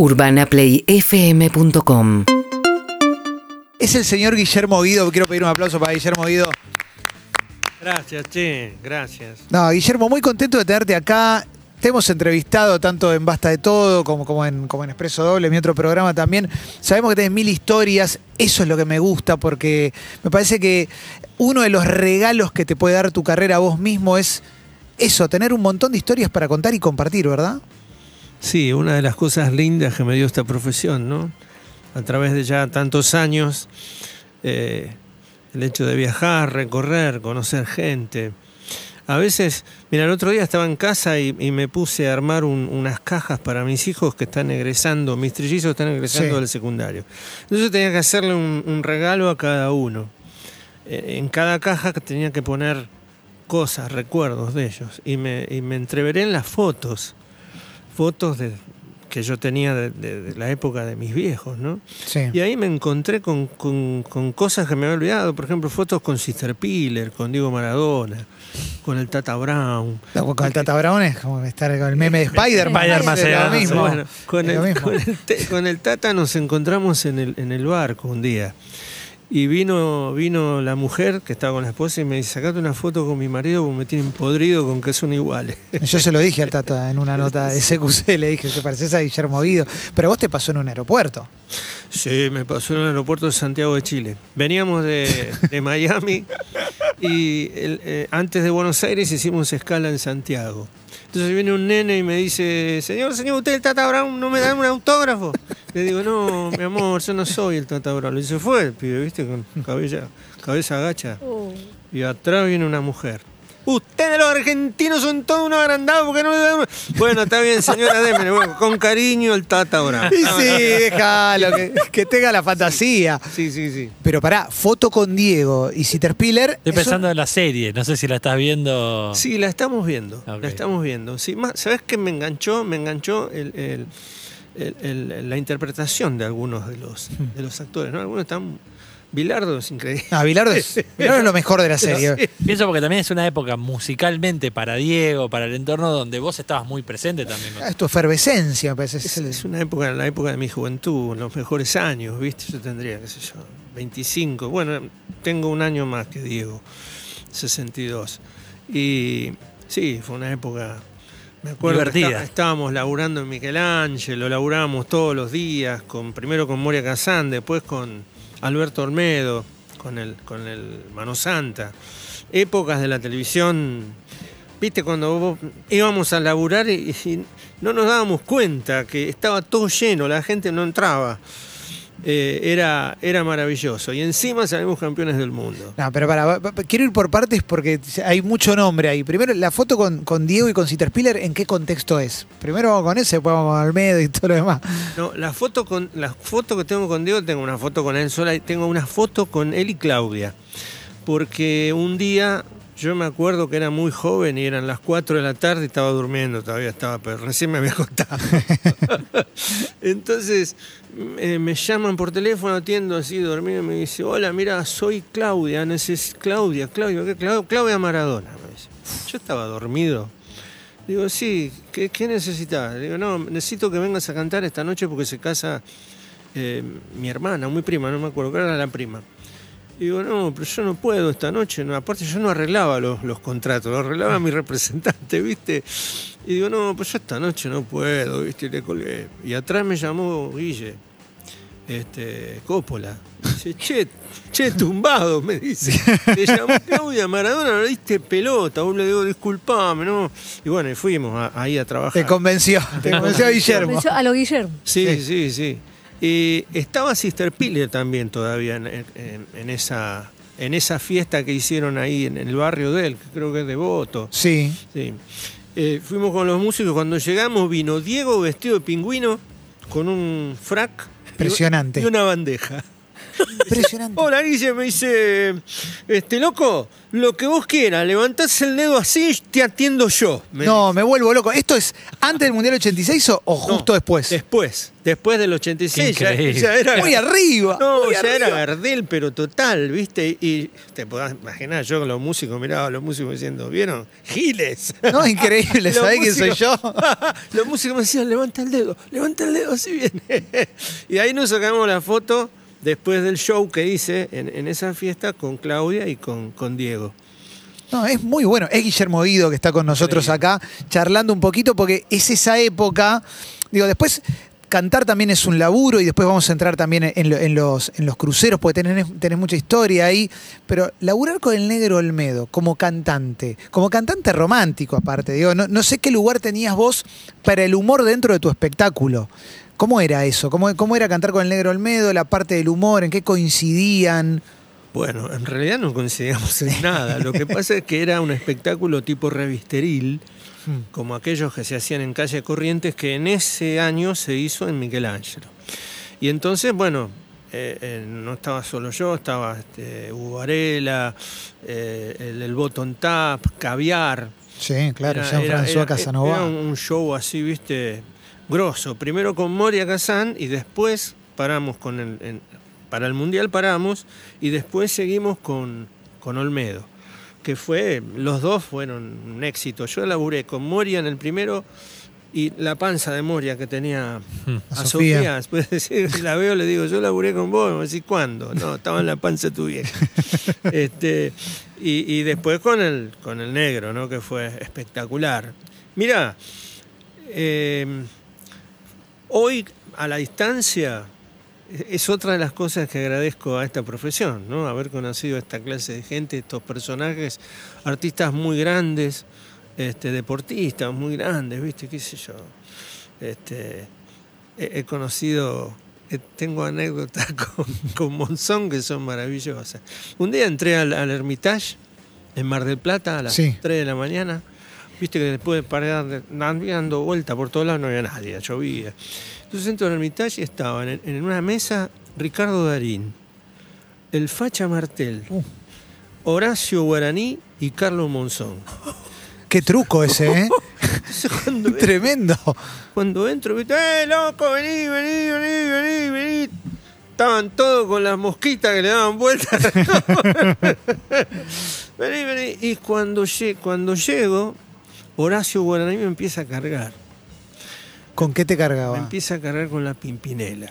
UrbanaPlayFM.com Es el señor Guillermo Guido. Quiero pedir un aplauso para Guillermo Guido. Gracias, che, gracias. No, Guillermo, muy contento de tenerte acá. Te hemos entrevistado tanto en Basta de Todo como, como, en, como en Expreso Doble, mi otro programa también. Sabemos que tenés mil historias. Eso es lo que me gusta porque me parece que uno de los regalos que te puede dar tu carrera a vos mismo es eso, tener un montón de historias para contar y compartir, ¿verdad? Sí, una de las cosas lindas que me dio esta profesión, ¿no? A través de ya tantos años, eh, el hecho de viajar, recorrer, conocer gente. A veces, mira, el otro día estaba en casa y, y me puse a armar un- unas cajas para mis hijos que están egresando, mis trillizos están egresando Sí. del secundario. Entonces tenía que hacerle un, un regalo a cada uno. Eh, en cada caja tenía que poner cosas, recuerdos de ellos. Y me, y me entreveré en las fotos, fotos de, que yo tenía de, de- de la época de mis viejos, ¿no? Sí. Y ahí me encontré con, con- con cosas que me había olvidado, por ejemplo, fotos con Sister Piller, con Diego Maradona, con el Tata Brown. No, Con el Tata Brown es como estar con el meme de Spider-Man. Ah, mismo. Bueno, con, el, mismo. con el con el Tata nos encontramos en el, en el barco un día. Y vino, vino la mujer que estaba con la esposa y me dice, sacate una foto con mi marido porque me tienen podrido con que son iguales. Yo se lo dije al Tata en una nota de SQC, le dije que pareces a Guillermo Guido. Pero vos te pasó en un aeropuerto. Sí, me pasó en el aeropuerto de Santiago de Chile. Veníamos de, de Miami y el- eh, antes de Buenos Aires hicimos escala en Santiago. Entonces viene un nene y me dice, señor, señor, usted el Tata Brown, ¿no me dan un autógrafo? Le digo, no, mi amor, yo no soy el Tata Brown. Y se fue el pibe, ¿viste? Con cabella, cabeza agacha. Y atrás viene una mujer. Ustedes los argentinos son todos unos agrandados porque no le dan... una-". Bueno, está bien, señora, démele. Bueno, con cariño el Tata Brown. Y sí, déjalo, que, que tenga la fantasía. Sí, sí, sí. Pero pará, foto con Diego y Sitter Spiller. Estoy pensando en la serie, no sé si la estás viendo. Sí, la estamos viendo. La estamos viendo. Sí, más, ¿Sabes qué me enganchó? Me enganchó el- el- el- el- la interpretación de algunos de los, de los actores. ¿no? Algunos están. Bilardo es increíble. Ah, Bilardo es, Bilardo es lo mejor de la serie. Pienso porque también es una época musicalmente para Diego, para el entorno donde vos estabas muy presente también. Ah, Es tu efervescencia, me parece. Es, Es el- es una época, la época de mi juventud, los mejores años, ¿viste? Yo tendría, qué sé yo, 25. Bueno, tengo un año más que Diego, 62. Y sí, fue una época. Me acuerdo que Divertida. está- estábamos laburando en Michelangelo, laburábamos todos los días, con, primero con Moria Kazán, después con Alberto Olmedo, con el, con el Mano Santa. Épocas de la televisión, viste, cuando vos- íbamos a laburar y, y no nos dábamos cuenta que estaba todo lleno, la gente no entraba. Eh, era, era maravilloso. Y encima salimos campeones del mundo. No, pero para, quiero ir por partes porque hay mucho nombre ahí. Primero, la foto con, con Diego y con Sitter Spiller, ¿en qué contexto es? Primero vamos con ese, después vamos con Almedo y todo lo demás. No, la foto con la foto que tengo con Diego, tengo una foto con él sola y tengo una foto con él y Claudia. Porque un día yo me acuerdo que era muy joven y eran las 4 de la tarde y estaba durmiendo, todavía estaba, pero recién me había acostado. Entonces eh, me llaman por teléfono, atiendo así dormido y me dice, hola, mira, soy Claudia, neces Claudia, Claudia, ¿qué? Clau- Claudia Maradona. me dice. Yo estaba dormido. Digo, sí, ¿qué, qué necesitas? Digo, no, necesito que vengas a cantar esta noche porque se casa eh, mi hermana, muy prima, no me acuerdo, que era la prima. Digo, no, pero yo no puedo esta noche. No, aparte, yo no arreglaba los, los contratos, los arreglaba mi representante, ¿viste? Y digo, no, pues yo esta noche no puedo, ¿viste? Le colgué. Y atrás me llamó Guille, este, Coppola. Dice, che, che, tumbado, me dice. Te llamó Claudia Maradona, no le diste pelota. Vos le digo, disculpame, ¿no? Y bueno, y fuimos a- ahí a trabajar. Te convenció, te convenció Guillermo. Pensó a lo Guillermo. Sí, Sí. sí, sí. Y estaba Sister Piller también todavía en, en- en esa, en esa fiesta que hicieron ahí en el barrio de él, que creo que es devoto. Sí. Sí. Eh, fuimos con los músicos, cuando llegamos vino Diego vestido de pingüino con un frac Impresionante. y una bandeja. Impresionante. Hola, Guille, me dice, este loco, lo que vos quieras, levantás el dedo así, te atiendo yo. Me No, me vuelvo loco. ¿Esto es antes del Mundial 86 o, o No, justo después? Después, después del 86. Qué Ya, increíble. ya era, Muy arriba. No, muy ya arriba. era Gardel, pero total, ¿viste? Y te podás imaginar, yo con los músicos miraba a los músicos diciendo, ¿vieron? Giles. No, increíble. ¿Sabés quién soy yo? los músicos me decían, levanta el dedo, levanta el dedo, así viene. y ahí nos sacamos la foto después del show que hice en, en esa fiesta con Claudia y con, con Diego. No, es muy bueno. Es Guillermo Guido que está con nosotros acá, charlando un poquito, porque es esa época. Digo, después cantar también es un laburo y después vamos a entrar también en, lo- en los, en los cruceros, porque tenés, tenés mucha historia ahí. Pero laburar con el negro Olmedo como cantante, como cantante romántico aparte, digo, no, no sé qué lugar tenías vos para el humor dentro de tu espectáculo. ¿Cómo era eso? ¿Cómo, ¿Cómo era cantar con el negro Olmedo? La parte del humor, ¿en qué coincidían? Bueno, en realidad no coincidíamos en nada. Lo que pasa es que era un espectáculo tipo revisteril, como aquellos que se hacían en calle Corrientes, que en ese año se hizo en Michelangelo. Y entonces, bueno, eh, eh, no estaba solo yo, estaba este, Hugo Varela, eh, el, el Bottom Tap, Caviar. Sí, claro, Jean-François Casanova. Era un show así, viste, grosso. Primero con Moria Kazan y después paramos con el. en- para el Mundial paramos y después seguimos con, con Olmedo. Que fue. Los dos fueron un éxito. Yo laburé con Moria en el primero y la panza de Moria que tenía A a Sofía. Sofía. Después decir, la veo, le digo, yo laburé con vos. Me decís, ¿cuándo? No, estaba en la panza tu vieja. este, y, y después con el, con el negro, ¿no? Que fue espectacular. Mira, eh, hoy a la distancia es otra de las cosas que agradezco a esta profesión, ¿no? Haber conocido a esta clase de gente, estos personajes, artistas muy grandes, este, deportistas muy grandes, ¿viste? ¿Qué sé yo? Este, he, he conocido, tengo anécdotas con, con Monzón que son maravillosas. Un día entré al, al Hermitage en Mar del Plata a las Sí. 3 de la mañana. Viste que después de parar de- dando vuelta por todos lados no había nadie, llovía. Entonces entro al Hermitage y estaban en, en una mesa Ricardo Darín, el Facha Martel, Uh. Horacio Guaraní y Carlos Monzón. Qué truco ese, ¿eh? Entonces cuando, Tremendo. cuando entro, ¿viste? ¡eh, loco! Vení, vení, vení, vení, vení. Estaban todos con las mosquitas que le daban vueltas. vení, vení. Y cuando llego, Horacio Guaraní me empieza a cargar. ¿Con qué te Me cargaba? empieza a cargar con la pimpinela.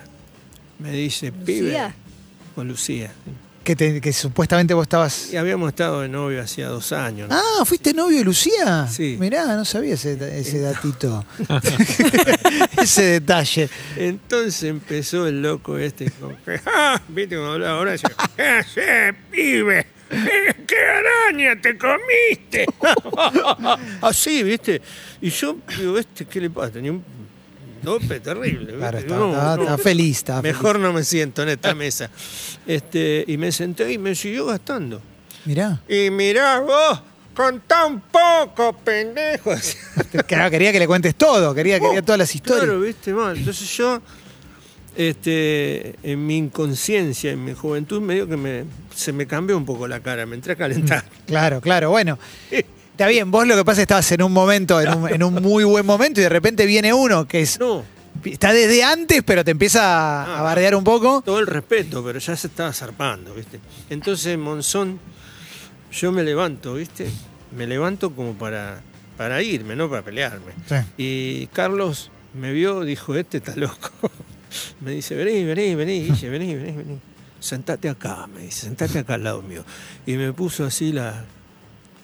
Me dice, pibe. ¿Lucía? Con Lucía. Que, te- que supuestamente vos estabas. Y habíamos estado de novio hacía dos años. ¿no? Ah, ¿fuiste novio de Lucía? Sí. Mirá, no sabía ese, ese datito. ese detalle. Entonces empezó el loco este con ¡ah! ¿Viste cómo hablaba Horacio? ¿Qué haces, pibe? ¿Qué araña te comiste? Así, ¿viste? Y yo digo, ¿este qué le pasa? Tenía un dope terrible. ¿viste? Claro, estaba, no, estaba feliz. estaba Mejor no me siento en esta mesa. Este, y me senté y me siguió gastando. Mirá. Y mirá vos, contá un poco, pendejo. Claro, quería que le cuentes todo, quería, quería todas las historias. Claro, viste, mal. Entonces yo, este, en mi inconsciencia, en mi juventud, medio que me, se me cambió un poco la cara, me entré a calentar. Claro, claro. Bueno, está bien. Vos lo que pasa es que estabas en un momento, en un, en un muy buen momento, y de repente viene uno que es, No, está desde antes, pero te empieza a, a bardear un poco. todo el respeto, pero ya se estaba zarpando, viste. Entonces, Monzón, yo me levanto, viste, me levanto como para, para irme, no para pelearme. Sí. Y Carlos me vio, dijo, este está loco. Me dice, vení, vení, vení, Guille, vení, vení, vení. Sentate acá, me dice, sentate acá al lado mío. Y me puso así la-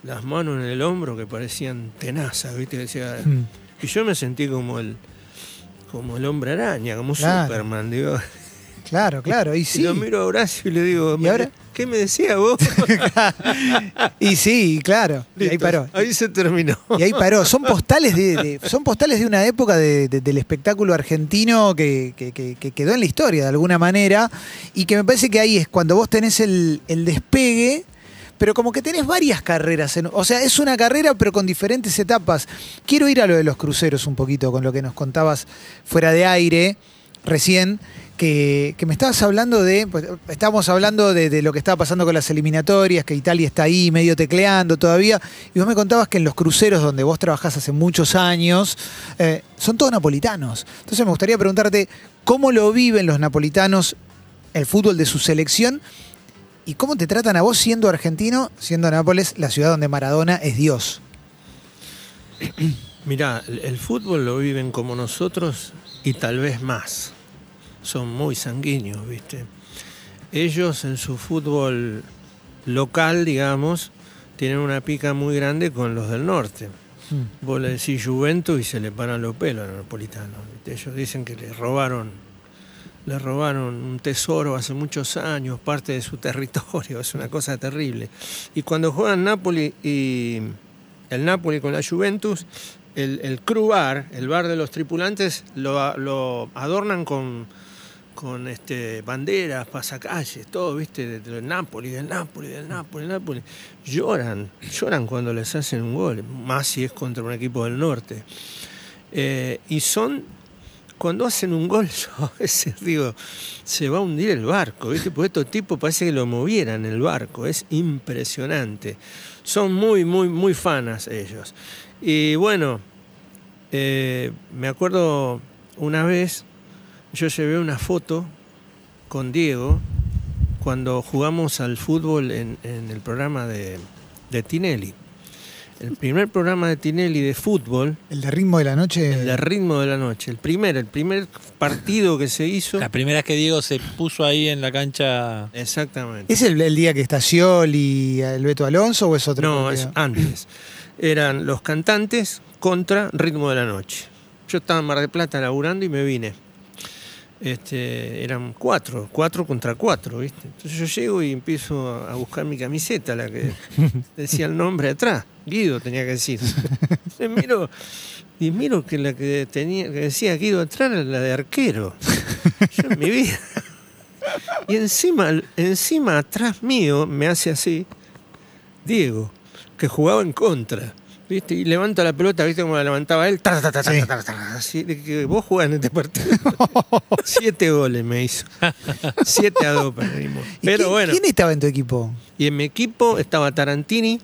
las manos en el hombro que parecían tenazas, ¿viste? Decía, Mm. y yo me sentí como el, como el hombre araña, como Claro. Superman, digo. Claro, claro. Y Y sí. lo miro a Horacio y le digo, ¿Y ahora? ¿Qué me decía vos? Y sí, claro. Y ahí paró. Ahí se terminó. Y ahí paró. Son postales de, de- son postales de una época de- de- del espectáculo argentino que, que- que- que quedó en la historia de alguna manera. Y que me parece que ahí es cuando vos tenés el, el despegue. Pero como que tenés varias carreras. en- o sea, es una carrera, pero con diferentes etapas. Quiero ir a lo de los cruceros un poquito, con lo que nos contabas fuera de aire recién. Que, me estabas hablando de, pues, estábamos hablando de, lo que estaba pasando con las eliminatorias, que Italia está ahí medio tecleando todavía, y vos me contabas que en los cruceros donde vos trabajás hace muchos años, eh, son todos napolitanos. Entonces me gustaría preguntarte, ¿cómo lo viven los napolitanos el fútbol de su selección? ¿Y cómo te tratan a vos siendo argentino, siendo Nápoles la ciudad donde Maradona es Dios? Mirá, el fútbol lo viven como nosotros y tal vez más. Son muy sanguíneos, ¿viste? Ellos en su fútbol local, digamos, tienen una pica muy grande con los del norte. Mm. Vos le decís Juventus y se le paran los pelos a los napolitanos. ¿viste? Ellos dicen que le robaron, le robaron un tesoro hace muchos años, parte de su territorio, es una cosa terrible. Y cuando juegan Napoli y el Napoli con la Juventus, el, el crew bar, el bar de los tripulantes, lo, lo adornan con, con este, banderas, pasacalles, todo, viste, de- del Napoli, del Napoli, del Napoli, del Napoli. Lloran, lloran cuando les hacen un gol, más si es contra un equipo del norte. Eh, y son, cuando hacen un gol, yo a veces digo, se va a hundir el barco, ¿viste? Porque estos tipos parece que lo movieran el barco, es impresionante. Son muy, muy, muy fanas ellos. Y bueno, eh, me acuerdo una vez, yo llevé una foto con Diego cuando jugamos al fútbol en, en el programa de, de Tinelli. El primer programa de Tinelli de fútbol, El de ritmo de la noche. el de ritmo de la noche, el primer, el primer partido que se hizo. La primera vez que Diego se puso ahí en la cancha. Exactamente. ¿Es el, el día que está Scioli, el Beto Alonso o es otro? No, es antes. Eran los cantantes contra Ritmo de la Noche. Yo estaba en Mar del Plata laburando y me vine. Este, eran cuatro, cuatro contra cuatro, ¿viste? Entonces yo llego y empiezo a buscar mi camiseta, la que decía el nombre atrás. Guido tenía que decir. Entonces miro, y miro que la que tenía, que decía Guido atrás era la de arquero. Yo en mi vida. Y encima, encima atrás mío me hace así, Diego, que jugaba en contra. ¿Viste? Y levanta la pelota, ¿viste cómo la levantaba él? Así de que vos jugás en este partido. Siete goles me hizo. Siete a dos perdimos. ¿Y Pero quién, bueno. ¿Quién estaba en tu equipo? Y en mi equipo estaba Tarantini,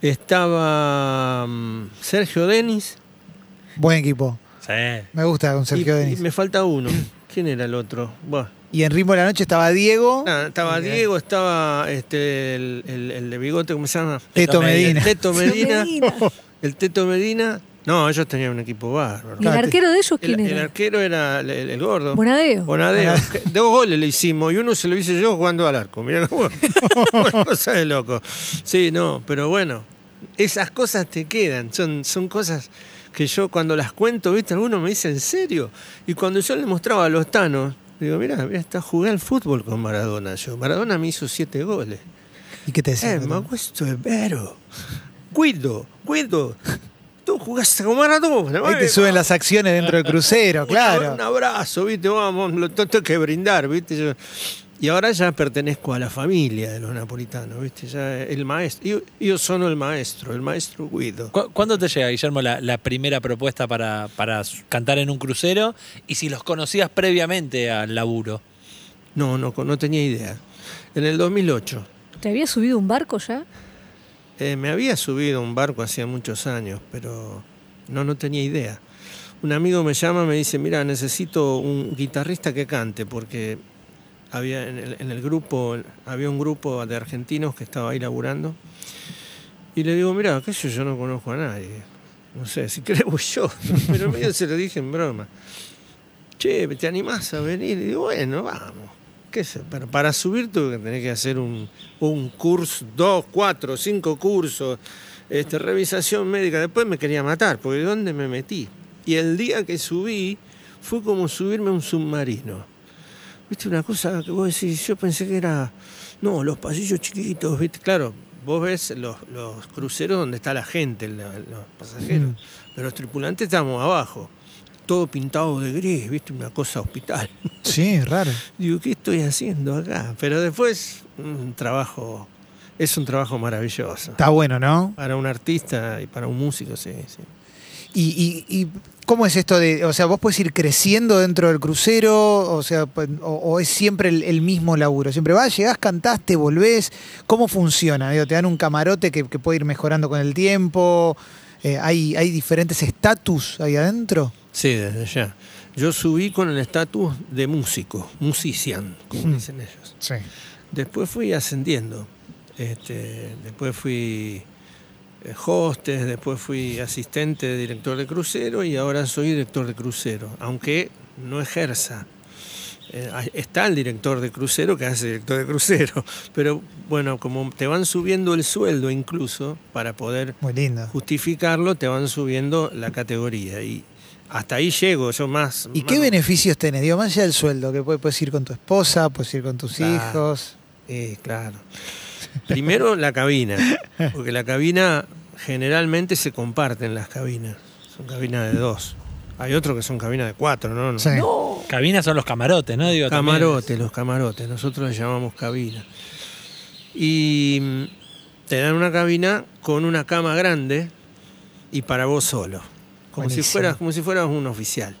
estaba mm, Sergio Denis Buen equipo. Sí. Me gusta con y, Sergio y Denis. me falta uno. ¿Quién era el otro? Bueno, Y en ritmo de la noche estaba Diego. nada, estaba. Diego, estaba este, el, el- el de bigote, ¿cómo se llama? Teto Medina. El Teto Medina. El Teto Medina. No, ellos tenían un equipo bárbaro. ¿Y el arquero de ellos El, quién el era? arquero era el, el- el gordo. Bonadeo. Bonadeo. Dos goles le hicimos y uno se lo hice yo jugando al arco. Mirá cómo. Una cosa de loco. Sí, no, pero bueno, esas cosas te quedan. Son, son cosas que yo cuando las cuento, ¿viste? Algunos me dicen, ¿en serio? Y cuando yo le mostraba a los tanos, digo, mirá, mirá, está jugué al fútbol con Maradona yo. Maradona me hizo siete goles. ¿Y qué te decía? Eh, ma questo è vero. Guido, Guido, tú jugaste con Maradona. Ahí te suben las acciones dentro del crucero, claro. Un abrazo, ¿viste? Vamos, lo tengo que brindar, ¿viste? Yo- y ahora ya pertenezco a la familia de los napolitanos, ¿viste? Ya el maestro. Yo, yo sono el maestro, el maestro Guido. ¿Cu- ¿Cuándo te llega, Guillermo, la, la primera propuesta para, para cantar en un crucero? Y si los conocías previamente al laburo. No, no, no tenía idea. En el 2008 ¿Te había subido un barco ya? eh, me había subido a un barco hacía muchos años, pero no, no tenía idea. Un amigo me llama y me dice, mira, necesito un guitarrista que cante, porque había en el, en el grupo, había un grupo de argentinos que estaba ahí laburando. Y le digo, mira, qué sé yo, yo no conozco a nadie. No sé, si voy yo. Pero medio se lo dije en broma. Che, ¿te animás a venir? Y digo, bueno, vamos. ¿Qué sé? Pero para subir tuve que tener que hacer un, un curso, dos, cuatro, cinco cursos, este, revisación médica. Después me quería matar, porque ¿de dónde me metí? Y el día que subí fue como subirme a un submarino. ¿Viste? Una cosa que vos decís, yo pensé que era, no, los pasillos chiquitos, ¿viste? Claro, vos ves los, los cruceros donde está la gente, la- los pasajeros, Mm. pero los tripulantes estamos abajo, todo pintado de gris, ¿viste? Una cosa hospital. Sí, raro. Digo, ¿qué estoy haciendo acá? Pero después, un trabajo, es un trabajo maravilloso. Está bueno, ¿no? Para un artista y para un músico, sí, sí. Y, y- y cómo es esto de, o sea, vos puedes ir creciendo dentro del crucero, o sea, o, o es siempre el, el mismo laburo. Siempre vas, llegás, cantás, te volvés. ¿Cómo funciona? Digo, te dan un camarote que, que puede ir mejorando con el tiempo. Eh, hay, hay diferentes estatus ahí adentro. Sí, desde ya. Yo subí con el estatus de músico, musician, como Mm. dicen ellos. Sí. Después fui ascendiendo. Este, después fui eh, hostess, después fui asistente de director de crucero y ahora soy director de crucero, aunque no ejerza. Eh, está el director de crucero que hace director de crucero, pero bueno, como te van subiendo el sueldo incluso para poder Muy lindo. justificarlo, te van subiendo la categoría y hasta ahí llego, yo más. ¿Y más- qué beneficios tenés? Digo, más allá del sueldo, que puedes, puedes ir con tu esposa, puedes ir con tus Claro. hijos. Eh, claro. Primero la cabina, porque la cabina generalmente se comparten las cabinas. Son cabinas de dos. Hay otros que son cabinas de cuatro, ¿no? no. Sí. Cabinas son los camarotes, ¿no? Digo, también. Camarotes, los camarotes, nosotros les llamamos cabina. Y mm, te dan una cabina con una cama grande y para vos solo. Como si fueras, como si fueras un oficial.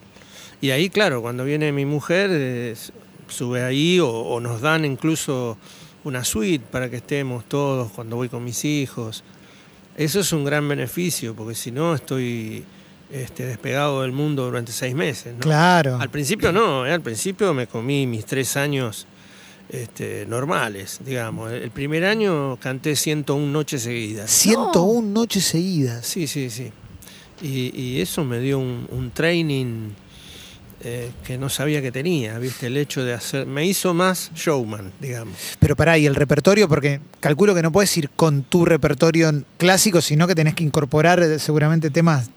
Y ahí, claro, cuando viene mi mujer, eh, sube ahí o, o nos dan incluso una suite para que estemos todos cuando voy con mis hijos. Eso es un gran beneficio, porque si no estoy este, despegado del mundo durante seis meses. ¿no? Claro. Al principio no, eh, al principio me comí mis tres años este, normales, digamos. El primer año canté 101 noches seguidas. 101 noches seguidas. Sí, sí, sí. Y, y eso me dio un, un training eh, que no sabía que tenía, ¿viste? El hecho de hacer... Me hizo más showman, digamos. Pero pará, y el repertorio, porque calculo que no puedes ir con tu repertorio clásico, sino que tenés que incorporar eh, seguramente temas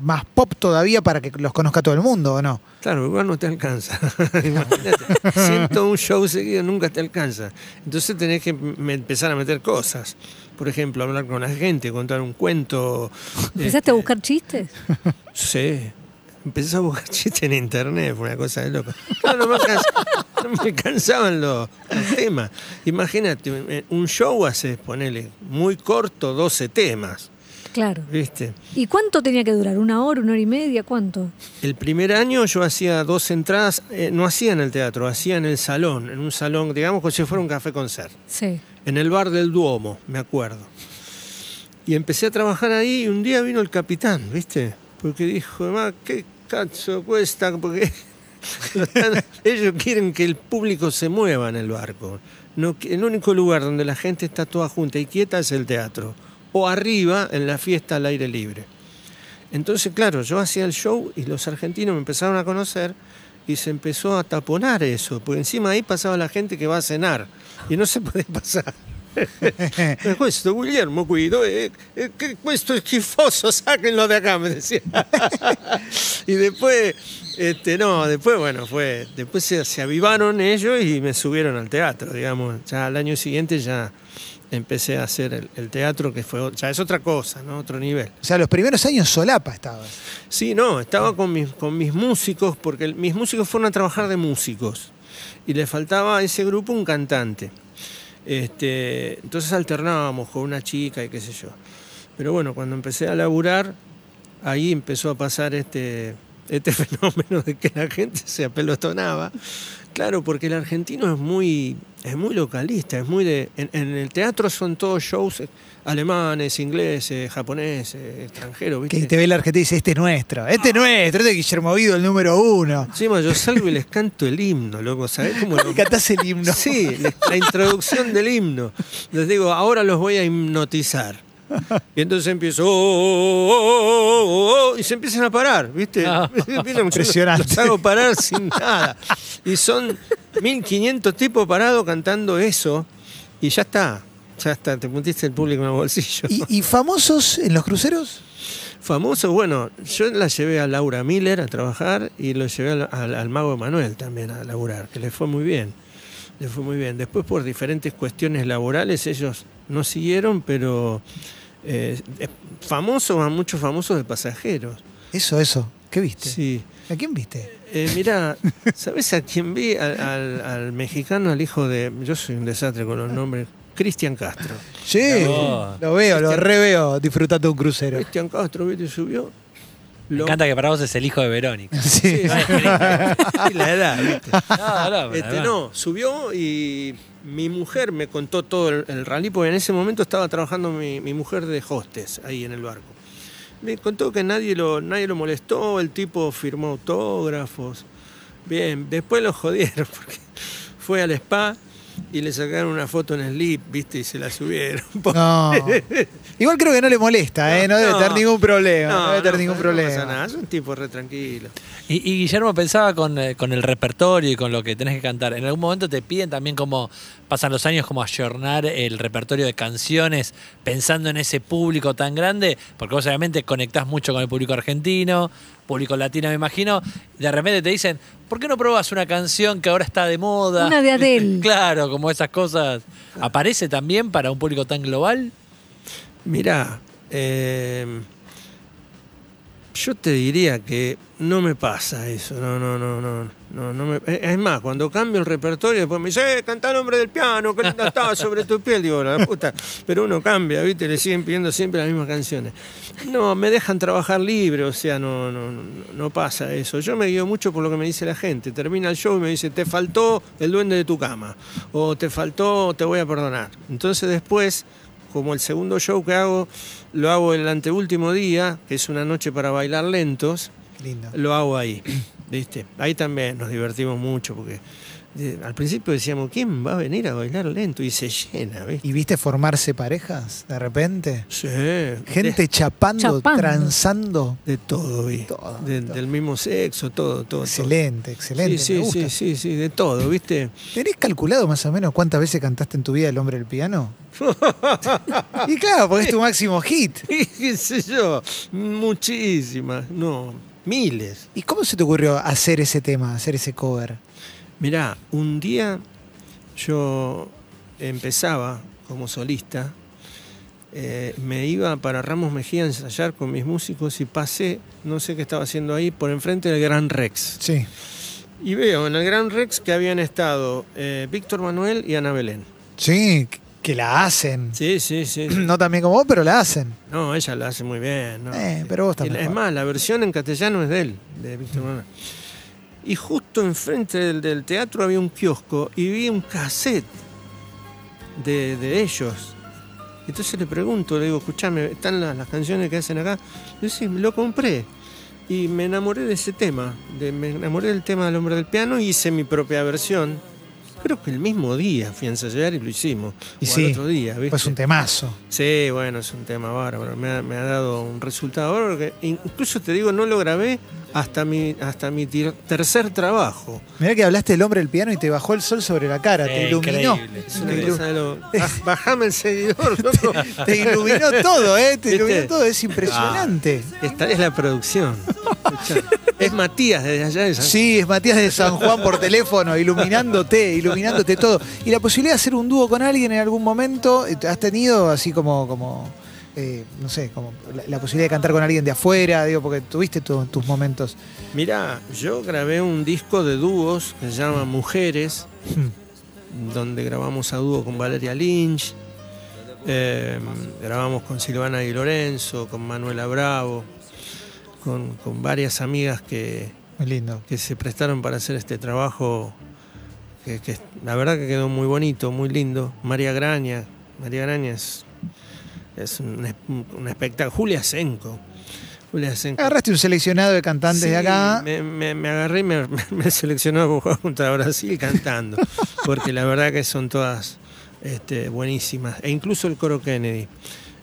más pop todavía para que los conozca todo el mundo, ¿o no? Claro, igual no te alcanza. Imagínate, 101 shows seguidos nunca te alcanza. Entonces tenés que empezar a meter cosas. Por ejemplo, hablar con la gente, contar un cuento. ¿Empezaste este, a buscar chistes? Sí. Empecé a buscar chistes en internet, fue una cosa de loco. Claro, no me, no me alcanzaban los, los temas. Imagínate, un show hace, ponele, muy corto, 12 temas, Claro. ¿viste? ¿Y cuánto tenía que durar? ¿Una hora, una hora y media? ¿Cuánto? El primer año yo hacía dos entradas, eh, no hacía en el teatro, hacía en el salón, en un salón, digamos como si fuera un café concert, Sí. en el bar del Duomo, me acuerdo. Y empecé a trabajar ahí y un día vino el capitán, ¿viste? Porque dijo, "Ma, ¿qué cazzo cuesta? Porque ellos quieren que el público se mueva en el barco. No, el único lugar donde la gente está toda junta y quieta es el teatro. O arriba, en la fiesta al aire libre. Entonces, claro, yo hacía el show y los argentinos me empezaron a conocer y se empezó a taponar eso, porque encima ahí pasaba la gente que va a cenar y no se puede pasar. Questo Guillermo Guido, eh, eh, que questo schifoso, sáquenlo de acá, me decía. y después, este, no, después, bueno, fue, después se, se avivaron ellos y me subieron al teatro, digamos. Ya al año siguiente ya empecé a hacer el, el teatro, que fue, ya es otra cosa, ¿no? Otro nivel. O sea, los primeros años solapa estabas. Sí, no, estaba con mis, con mis músicos, porque mis músicos fueron a trabajar de músicos. Y le faltaba a ese grupo un cantante. Este, entonces alternábamos con una chica y qué sé yo. Pero bueno, cuando empecé a laburar, ahí empezó a pasar este, este fenómeno de que la gente se apelotonaba. Claro, porque el argentino es muy, es muy localista, es muy de. En, en el teatro son todos shows alemanes, ingleses, japoneses, extranjeros, ¿viste? Que te ve el argentino y dice, este es nuestro, este es nuestro, este es Guillermo Guido, el número uno. Encima yo salgo y les canto el himno, loco, ¿sabés cómo lo... Cantás el himno. Sí, la introducción del himno. Les digo, ahora los voy a hipnotizar. Y entonces empiezo, "Oh, oh, oh, oh, oh", y se empiezan a parar, ¿viste? Ah. Impresionante. Los hago parar sin nada. Y son 1500 tipos parados cantando eso, y ya está. Ya está, te puntiste el público en el bolsillo. ¿Y, y famosos en los cruceros? Famoso, bueno, yo la llevé a Laura Miller a trabajar y lo llevé al, al- al mago Emanuel también a laburar, que le fue muy bien. Le fue muy bien. Después, por diferentes cuestiones laborales, ellos no siguieron, pero eh, famosos, a muchos famosos de pasajeros. Eso, eso. ¿Qué viste? Sí. ¿A quién viste? Eh, mira, ¿sabes a quién vi? Al, al- al mexicano, al hijo de. Yo soy un desastre con los nombres. Cristian Castro. Sí, lo veo, lo reveo disfrutando un crucero. Cristian Castro, ¿viste? Subió. Me Lo- encanta que para vos es el hijo de Verónica. Sí. y la edad, ¿viste? No, no, Este, no, subió y mi mujer me contó todo el, el rally, porque en ese momento estaba trabajando mi, mi mujer de hostes ahí en el barco. Me contó que nadie lo, nadie lo molestó, el tipo firmó autógrafos. Bien, después lo jodieron porque fue al spa y le sacaron una foto en slip, viste, y se la subieron. No. Igual creo que no le molesta, ¿eh? No debe tener ningún problema. No, debe tener ningún no problema. pasa nada, es un tipo re tranquilo. Y, y Guillermo pensaba con, eh, con el repertorio y con lo que tenés que cantar. En algún momento te piden también como pasan los años como ayornar el repertorio de canciones pensando en ese público tan grande, porque vos obviamente conectás mucho con el público argentino, público latino me imagino, de repente te dicen, ¿por qué no probas una canción que ahora está de moda? Una de Adele. Claro, como esas cosas. ¿Aparece también para un público tan global? Mirá, eh, yo te diría que no me pasa eso, no, no, no, no, no, no me- es más, cuando cambio el repertorio después me dice, eh, cantá el hombre del piano, que linda estaba sobre tu piel, digo, la puta, pero uno cambia, viste, le siguen pidiendo siempre las mismas canciones. No, me dejan trabajar libre, o sea, no, no, no, no pasa eso. Yo me guío mucho por lo que me dice la gente. Termina el show y me dice, te faltó el duende de tu cama, o te faltó, te voy a perdonar. Entonces después como el segundo show que hago, lo hago el anteúltimo día, que es una noche para bailar lentos, Lindo. lo hago ahí, ¿viste? Ahí también nos divertimos mucho, porque eh, al principio decíamos, ¿quién va a venir a bailar lento? Y se llena, ¿viste? ¿Y viste formarse parejas de repente? Sí, Gente de, chapando, Chapando. transando. de todo, vi. Todo, De- todo. Del mismo sexo, todo, todo. todo. Excelente, excelente. Sí, me sí, gusta. sí, sí, sí, de todo, ¿viste? ¿Tenés calculado más o menos cuántas veces cantaste en tu vida El hombre del piano? y claro, porque es tu máximo hit. ¿Qué sé yo? Muchísimas, no, miles. ¿Y cómo se te ocurrió hacer ese tema, hacer ese cover? Mirá, un día yo empezaba como solista, eh, me iba para Ramos Mejía a ensayar con mis músicos y pasé, no sé qué estaba haciendo ahí, por enfrente del Gran Rex. Sí. Y veo en el Gran Rex que habían estado eh, Víctor Manuel y Ana Belén. Sí, que la hacen. Sí, sí, sí. No tan bien como vos, pero la hacen. No, ella la hace muy bien. ¿no? Eh, pero vos también. Es más, la versión en castellano es de él, de Víctor Manuel. Y justo enfrente del, del teatro había un kiosco y vi un cassette de, de ellos. Entonces le pregunto, le digo, escuchame, ¿están las, las canciones que hacen acá? Y sí, lo compré. Y me enamoré de ese tema. de- me enamoré del tema del hombre del piano y hice mi propia versión. Creo que el mismo día fui a ensayar y lo hicimos. Y o sí, al otro día, ¿viste? Pues un temazo. Sí, bueno, es un tema bárbaro. Me ha, me ha dado un resultado bárbaro. que incluso te digo, no lo grabé hasta mi, hasta mi tir- tercer trabajo. Mirá que hablaste del hombre del piano y te bajó el sol sobre la cara, te iluminó. increíble. Es una Te, ilu- cosa de lo- Baj- Bajame el seguidor, loco. te iluminó todo, ¿eh? Te ¿Viste? iluminó todo, es impresionante. Esta es la producción. Escuchá, Es Matías desde allá de San Sí, es Matías de San Juan por teléfono, iluminándote, iluminándote todo. Y la posibilidad de hacer un dúo con alguien en algún momento, eh, ¿has tenido así como, como eh, no sé, como la, la posibilidad de cantar con alguien de afuera? Digo, porque tuviste tu- tus momentos. Mirá, yo grabé un disco de dúos que se llama Mujeres, donde grabamos a dúo con Valeria Lynch, eh, grabamos con Silvana Di Lorenzo, con Manuela Bravo, con, con varias amigas que, Muy lindo. que se prestaron para hacer este trabajo, que, que la verdad que quedó muy bonito, muy lindo. María Graña, María Graña es, es un, es- un espectáculo. Julia Senco. Julia Senco. Agarraste un seleccionado de cantantes Sí, de acá. Me, me- me agarré y me, me seleccionó contra Brasil cantando. Porque la verdad que son todas este, buenísimas. E incluso el coro Kennedy. El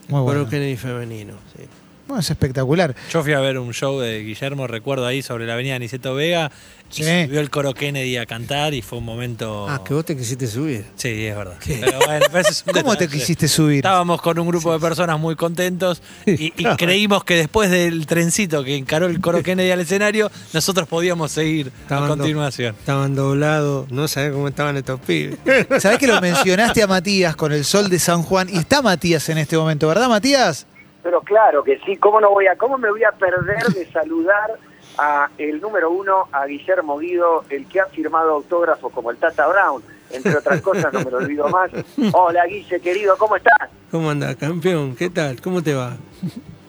Muy coro bueno. Kennedy femenino. sí. Bueno, es espectacular. Yo fui a ver un show de Guillermo, recuerdo ahí sobre la avenida Niceto Vega, Sí. y subió el coro Kennedy a cantar y fue un momento... Ah, que vos te quisiste subir. Sí, es verdad. ¿Qué? Pero bueno, pero ese es un ¿Cómo te quisiste subir? Estábamos con un grupo de personas muy contentos y, y creímos que después del trencito que encaró el coro Kennedy al escenario, nosotros podíamos seguir Estaban a do- continuación. Estaban doblados, no sabés cómo estaban estos pibes. Sabés que lo mencionaste a Matías con el sol de San Juan y está Matías en este momento, ¿verdad, Matías? Pero claro que sí, ¿cómo no voy a, cómo me voy a perder de saludar a el número uno, a Guillermo Guido, el que ha firmado autógrafos como el Tata Brown, entre otras cosas, no me lo olvido más. Hola Guille, querido, ¿cómo estás? ¿Cómo anda, campeón? ¿Qué tal? ¿Cómo te va?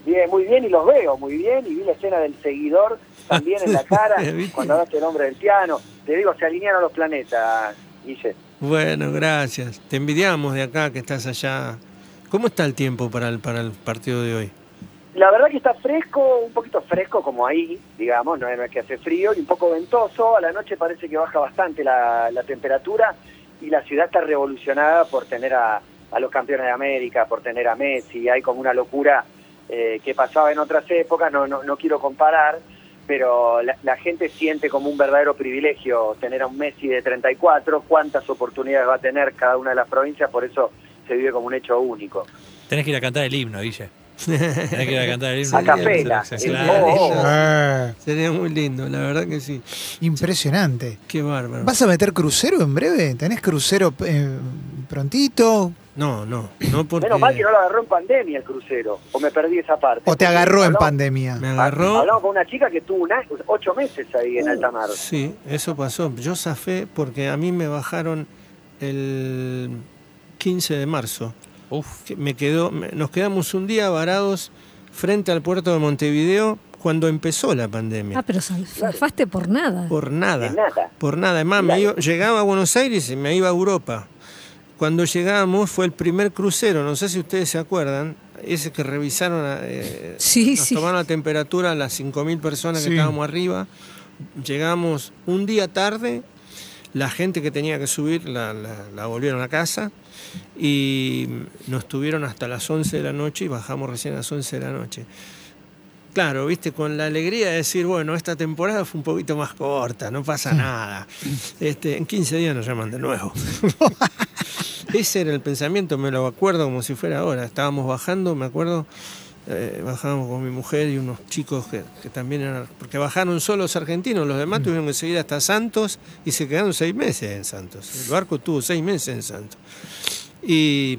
Bien, muy bien, y los veo muy bien, y vi la escena del seguidor también en la cara, cuando hablaste el nombre del piano. Te digo, se alinearon los planetas, Guille. Bueno, gracias. Te envidiamos de acá que estás allá. ¿Cómo está el tiempo para el, para el partido de hoy? La verdad que está fresco, un poquito fresco como ahí, digamos, no es, que hace frío, y un poco ventoso. A la noche parece que baja bastante la, temperatura y la ciudad está revolucionada por tener a, a los campeones de América, por tener a Messi. Hay como una locura eh, que pasaba en otras épocas, no, no, no quiero comparar, pero la gente siente como un verdadero privilegio tener a un Messi de 34, cuántas oportunidades va a tener cada una de las provincias, por eso se vive como un hecho único. Tenés que ir a cantar el himno, Guille. Tenés que ir a cantar el himno. A capela. Claro. Oh, oh. Eh, Sería muy lindo, la verdad que sí. impresionante. Qué bárbaro. ¿Vas a meter crucero en breve? ¿Tenés crucero eh, prontito? No, no, no porque Menos mal que no lo agarró en pandemia el crucero, o me perdí esa parte. ¿O te agarró en pandemia? me agarró. Hablamos con una chica que tuvo un año- ocho meses ahí en alta mar. Sí, eso pasó. Yo zafé porque a mí me bajaron el 15 de marzo. Uf. Me quedó, nos quedamos un día varados frente al puerto de Montevideo cuando empezó la pandemia. Ah, pero zafaste por nada. Por nada. De nada. Por nada. Además, me iba- llegaba a Buenos Aires y me iba a Europa. Cuando llegamos fue el primer crucero, no sé si ustedes se acuerdan, ese que revisaron, eh, Sí, nos sí. tomaron la temperatura a las 5.000 personas que estábamos arriba. Llegamos un día tarde, la gente que tenía que subir la, la- la volvieron a casa y nos tuvieron hasta las 11 de la noche y bajamos recién a las 11 de la noche. Claro, viste, con la alegría de decir, bueno, esta temporada fue un poquito más corta, no pasa nada. Este, en 15 días nos llaman de nuevo. Ese era el pensamiento, me lo acuerdo como si fuera ahora. Estábamos bajando, me acuerdo, eh, bajábamos con mi mujer y unos chicos que, que también eran, porque bajaron solos argentinos, los demás tuvieron que seguir hasta Santos y se quedaron seis meses en Santos. El barco tuvo seis meses en Santos. Y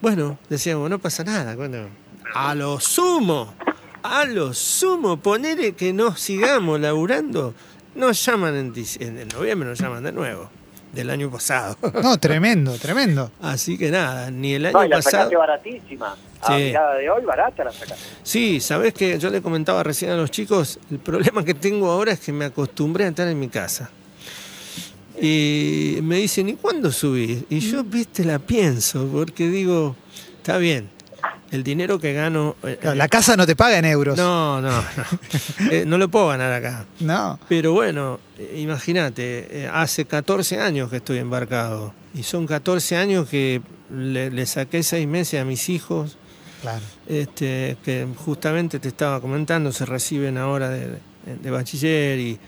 bueno, decíamos, no pasa nada. Bueno, a lo sumo, a lo sumo, poner que no sigamos laburando, nos llaman en- en noviembre, nos llaman de nuevo, del año pasado. No, tremendo, tremendo. Así que nada, ni el No, año y la pasado. sacaste baratísima. A Sí. mirada de hoy, barata la sacaste. Sí, sabes que yo le comentaba recién a los chicos, el problema que tengo ahora es que me acostumbré a estar en mi casa. Y me dicen, ¿y cuándo subís? Y yo, viste, la pienso, porque digo, está bien, el dinero que gano... eh, Claro, la casa no te paga en euros. no, no, no. Eh, no lo puedo ganar acá. No. Pero bueno, eh, imagínate, eh, hace 14 años que estoy embarcado. Y son 14 años que le, le saqué seis meses a mis hijos, Claro. este, que justamente te estaba comentando, se reciben ahora de, de bachiller y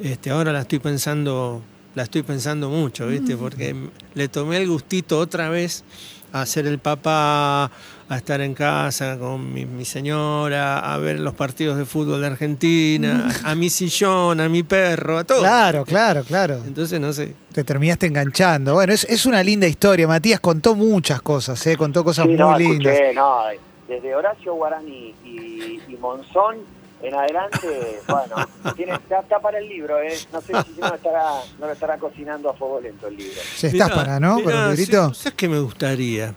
este, ahora la estoy pensando, la estoy pensando mucho, ¿viste? Porque m- le tomé el gustito otra vez a ser el papá, a estar en casa con mi, mi señora, a ver los partidos de fútbol de Argentina, a mi sillón, a mi perro, a todo. Claro, claro, claro. Entonces, no sé. Te terminaste enganchando. Bueno, es, es una linda historia. Matías contó muchas cosas, ¿eh? contó cosas Sí, muy no, lindas. escuché, no, desde Horacio Guarani y, y Monzón en adelante, bueno, tiene, está, está para el libro, ¿eh? No sé si no, estará, no lo estará cocinando a fuego lento el libro. Se Mirá, para, ¿no? Con mirá, el sí, librito. ¿Sabes qué me gustaría?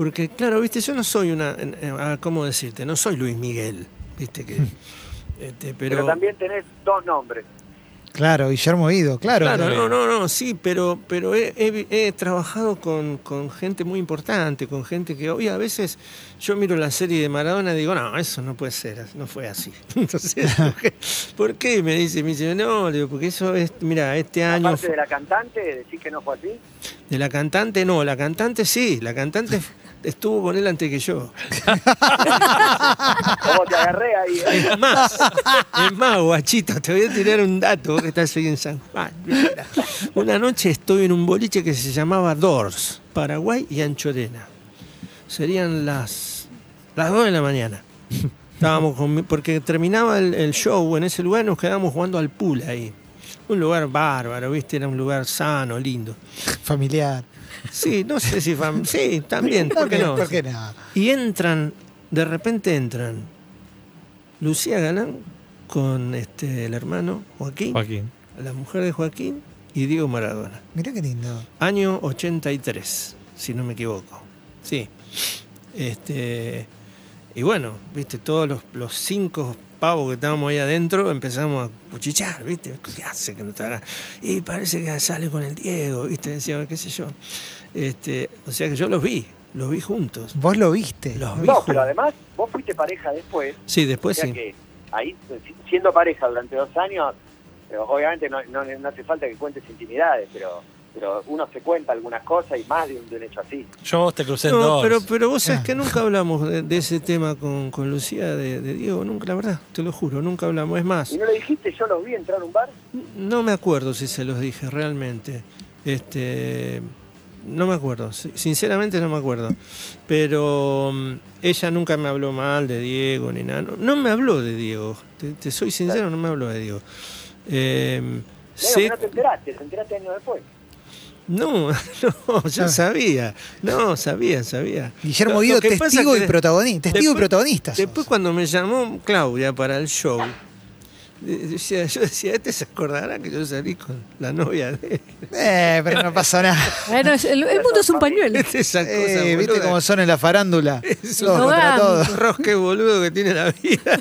Porque, claro, viste, yo no soy una. ¿Cómo decirte? No soy Luis Miguel, viste que. Este, Pero, pero, también tenés dos nombres. Claro, Guillermo Guido, claro. Claro, claro. no, no, no, sí, pero, pero he, he- he trabajado con, con gente muy importante, con gente que hoy a veces yo miro la serie de Maradona y digo, no, eso no puede ser, no fue así. Entonces, ¿por qué? ¿por qué? Y me dice, me dice, no, digo, porque eso es, mira, este año Aparte fue- de la cantante, decís que no fue así. de la cantante, no, la cantante sí, la cantante estuvo con él antes que yo. ¿Cómo te agarré ahí? eh? Es más, es más, guachito, te voy a tirar un dato, que estás ahí en San Juan. Una noche estoy en un boliche que se llamaba Doors, Paraguay y Anchorena. Serían las, las 2 de la mañana. Estábamos con mi- porque terminaba el, el show en ese lugar, nos quedábamos jugando al pool ahí. Un lugar bárbaro, ¿viste? Era un lugar sano, lindo. Familiar. Sí, no sé si fam- Sí, también, ¿por qué no? ¿Por qué no? Y entran, de repente entran Lucía Galán con este, el hermano Joaquín, Joaquín. la mujer de Joaquín y Diego Maradona. Mirá qué lindo. Año 83, si no me equivoco. Sí. Este, Y bueno, viste, todos los, los cinco pavos que estábamos ahí adentro empezamos a cuchichar, viste, ¿qué hace que no te haga? Y parece que sale con el Diego, viste, decía, qué sé yo. Este, o sea que yo los vi, los vi juntos. Vos lo viste. Los vi No, juntos. pero además vos fuiste pareja después. Sí, O después sea sí. que ahí, si- siendo pareja durante dos años, pero obviamente no, no, no hace falta que cuentes intimidades, pero, pero uno se cuenta algunas cosas y más de un, de un hecho así. Yo vos te crucé en No, dos. pero, pero vos Ah. sabés que nunca hablamos de, de ese tema con, con Lucía, de, de Diego, nunca, la verdad, te lo juro, nunca hablamos. Es más, ¿Y no le dijiste yo los vi entrar a un bar? no me acuerdo si se los dije realmente. Este, no me acuerdo, si- sinceramente no me acuerdo. Pero mm, ella nunca me habló mal de Diego ni nada. No, no me habló de Diego, te, te soy sincero, no me habló de Diego. Eh, sé- no te enteraste, te enteraste años después. No, no, yo Ah. sabía, no, sabía, sabía. Guillermo Lo- lo Guido, testigo y protagonista. Testigo y protagonista. sos. Después cuando me llamó Claudia para el show, de- decía- yo decía, este se acordará que yo salí con la novia de él. Eh, pero no pasa nada. Bueno, es- el, el mundo es un pañuelo. Este, esa cosa, Eh, ¿Viste boluda. cómo son en la farándula? Es un todos. Rosque boludo que tiene la vida.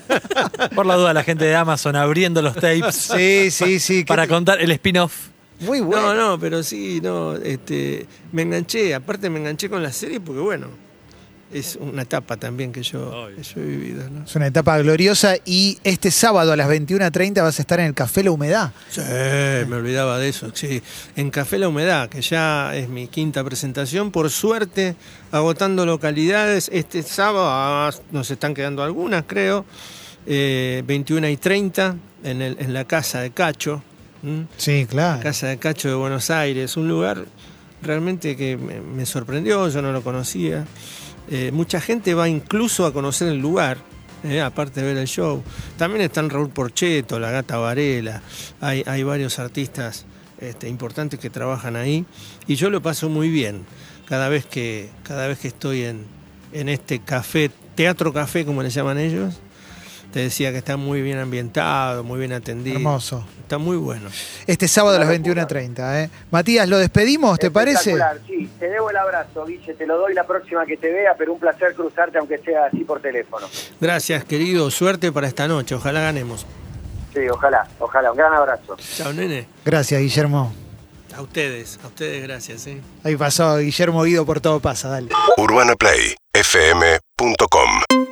Por la duda, la gente de Amazon abriendo los tapes Sí, sí, sí. para contar el spin-off. Muy bueno. No, no, pero sí, no, este, me enganché, aparte me enganché con la serie porque bueno, es una etapa también que yo, Obvio. que yo he vivido, ¿no? Es una etapa gloriosa y este sábado a las 21.30 vas a estar en el Café La Humedad. Sí, me olvidaba de eso. Sí, en Café La Humedad, que ya es mi quinta presentación, por suerte, agotando localidades. Este sábado ah, nos están quedando algunas, creo. Eh, 21 y 30 en, el- en la casa de Cacho. ¿M? Sí, claro. Casa de Cacho de Buenos Aires, un lugar realmente que me, me sorprendió, yo no lo conocía. Eh, mucha gente va incluso a conocer el lugar, eh, aparte de ver el show. También están Raúl Porcheto, la Gata Varela, hay, hay varios artistas este, importantes que trabajan ahí y yo lo paso muy bien cada vez que, cada vez que estoy en, en este café, teatro café como le llaman ellos. Te decía que está muy bien ambientado, muy bien atendido. Hermoso. Está muy bueno. Este sábado a las Una locura. 21.30. ¿eh? Matías, ¿lo despedimos? ¿Te parece? Sí, te debo el abrazo, Guille, te lo doy la próxima que te vea, pero un placer cruzarte aunque sea así por teléfono. Gracias, querido. Suerte para esta noche. Ojalá ganemos. Sí, ojalá, ojalá, un gran abrazo. Chao, nene. Gracias, Guillermo. A ustedes, a ustedes gracias. ¿eh? Ahí pasó Guillermo Guido por todo pasa, dale. UrbanaPlayFM.com